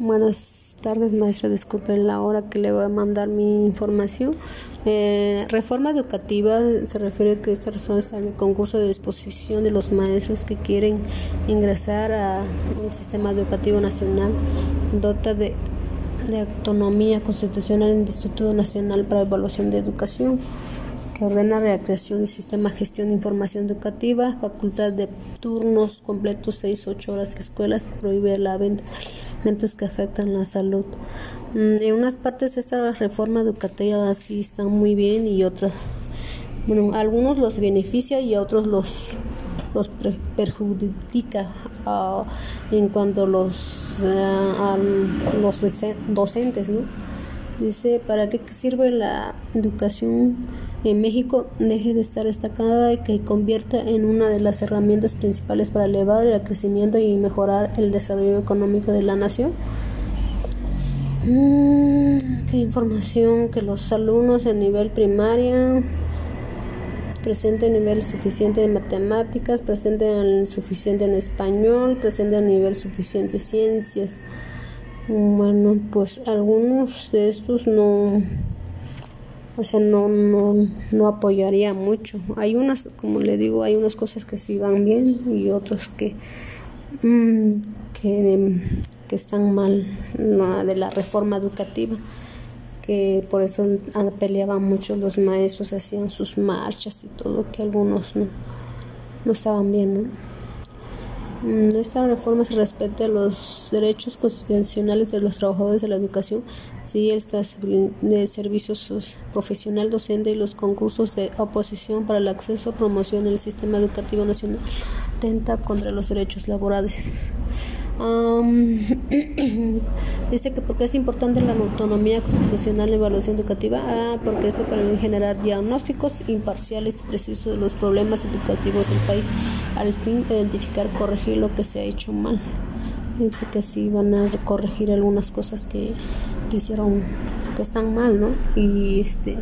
Buenas tardes, maestra. Disculpe la hora que le voy a mandar mi información. Eh, reforma educativa se refiere a que esta reforma está en el concurso de disposición de los maestros que quieren ingresar al sistema educativo nacional. Dota de, autonomía constitucional en el Instituto Nacional para Evaluación de Educación ordena la creación del sistema de gestión de información educativa, facultad de turnos completos 6-8 horas de escuelas prohíbe la venta de alimentos que afectan la salud. Mm, en unas partes esta reforma educativa sí está muy bien y otras, bueno, algunos los beneficia y a otros los, los perjudica uh, en cuanto los, uh, a los docentes, ¿no? Dice, ¿para qué sirve la educación en México? Deje de estar destacada y que convierta en una de las herramientas principales para elevar el crecimiento y mejorar el desarrollo económico de la nación. Mm, qué información que los alumnos de nivel primaria presenten nivel suficiente en matemáticas, presenten suficiente en español, presenten nivel suficiente en ciencias. Bueno, pues algunos de estos no, o sea, no, no, no apoyaría mucho. Hay unas, como le digo, hay unas cosas que sí van bien y otras que, mm, que, que, están mal de la reforma educativa que por eso peleaban mucho los maestros, hacían sus marchas y todo, que algunos no, no estaban bien, ¿no? Mm, esta reforma se respeta los derechos constitucionales de los trabajadores de la educación, sigue el de servicios profesional docente y los concursos de oposición para el acceso a promoción en el sistema educativo nacional, atenta contra los derechos laborales. dice que porque es importante la autonomía constitucional en evaluación educativa, ah, porque esto permite generar diagnósticos imparciales y precisos de los problemas educativos del país, al fin de identificar, corregir lo que se ha hecho mal. Dice que sí van a corregir algunas cosas que, que hicieron, que están mal, ¿no? Y este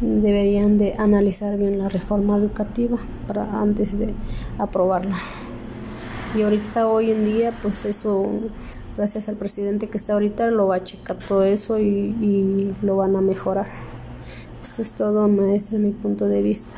deberían de analizar bien la reforma educativa para antes de aprobarla. Y ahorita, hoy en día, pues eso, gracias al presidente que está ahorita, lo va a checar todo eso y, lo van a mejorar. Eso es todo, maestra, mi punto de vista.